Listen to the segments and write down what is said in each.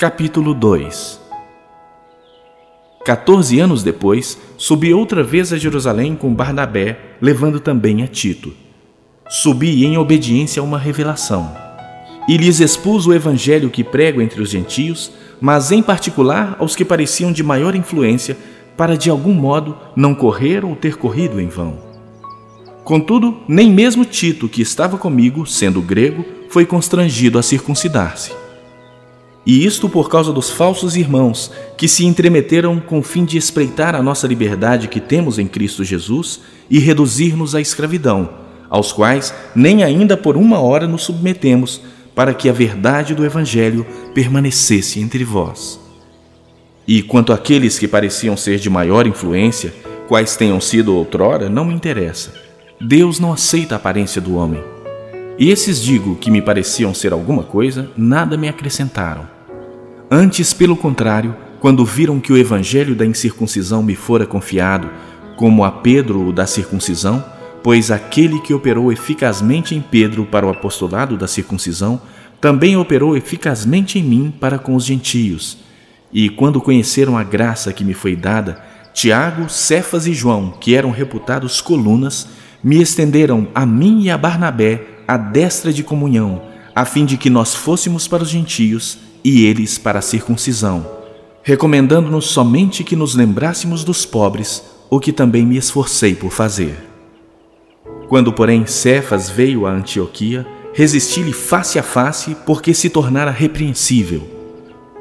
Capítulo 2 Quatorze anos depois, subi outra vez a Jerusalém com Barnabé, levando também a Tito. Subi em obediência a uma revelação. E lhes expus o evangelho que prego entre os gentios, mas em particular aos que pareciam de maior influência, para de algum modo não correr ou ter corrido em vão. Contudo, nem mesmo Tito, que estava comigo, sendo grego, foi constrangido a circuncidar-se. E isto por causa dos falsos irmãos que se entremeteram com o fim de espreitar a nossa liberdade que temos em Cristo Jesus e reduzir-nos à escravidão, aos quais nem ainda por uma hora nos submetemos, para que a verdade do Evangelho permanecesse entre vós. E quanto àqueles que pareciam ser de maior influência, quais tenham sido outrora, não me interessa. Deus não aceita a aparência do homem e esses digo que me pareciam ser alguma coisa, nada me acrescentaram. Antes, pelo contrário, quando viram que o evangelho da incircuncisão me fora confiado, como a Pedro o da circuncisão, pois aquele que operou eficazmente em Pedro para o apostolado da circuncisão, também operou eficazmente em mim para com os gentios. E quando conheceram a graça que me foi dada, Tiago, Cefas e João, que eram reputados colunas, me estenderam a mim e a Barnabé a destra de comunhão, a fim de que nós fôssemos para os gentios e eles para a circuncisão, recomendando-nos somente que nos lembrássemos dos pobres, o que também me esforcei por fazer. Quando, porém, Cefas veio a Antioquia, resisti-lhe face a face, porque se tornara repreensível.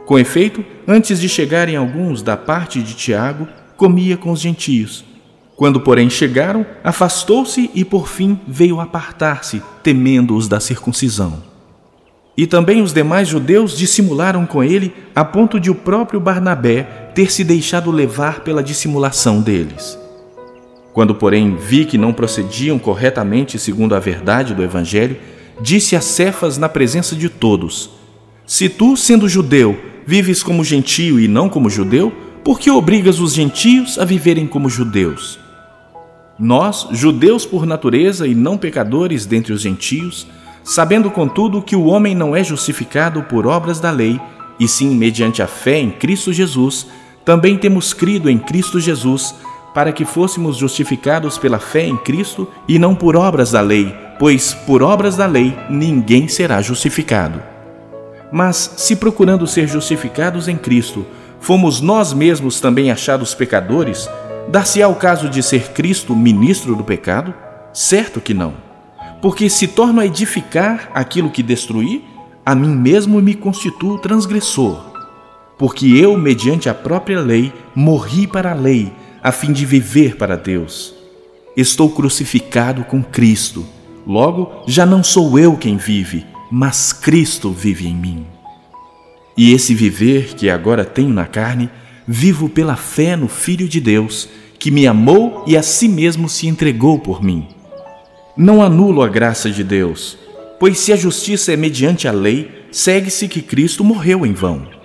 Com efeito, antes de chegarem alguns da parte de Tiago, comia com os gentios quando, porém, chegaram, afastou-se e, por fim, veio apartar-se, temendo os da circuncisão. E também os demais judeus dissimularam com ele, a ponto de o próprio Barnabé ter se deixado levar pela dissimulação deles. Quando, porém, vi que não procediam corretamente segundo a verdade do Evangelho, disse a Cefas na presença de todos: Se tu, sendo judeu, vives como gentio e não como judeu, por que obrigas os gentios a viverem como judeus? Nós, judeus por natureza e não pecadores dentre os gentios, sabendo contudo que o homem não é justificado por obras da lei, e sim mediante a fé em Cristo Jesus, também temos crido em Cristo Jesus, para que fôssemos justificados pela fé em Cristo e não por obras da lei, pois por obras da lei ninguém será justificado. Mas se procurando ser justificados em Cristo, fomos nós mesmos também achados pecadores, Dar-se-á o caso de ser Cristo ministro do pecado? Certo que não. Porque se torno a edificar aquilo que destruí, a mim mesmo me constituo transgressor. Porque eu, mediante a própria lei, morri para a lei, a fim de viver para Deus. Estou crucificado com Cristo. Logo, já não sou eu quem vive, mas Cristo vive em mim. E esse viver que agora tenho na carne, vivo pela fé no Filho de Deus, que me amou e a si mesmo se entregou por mim. Não anulo a graça de Deus, pois se a justiça é mediante a lei, segue-se que Cristo morreu em vão.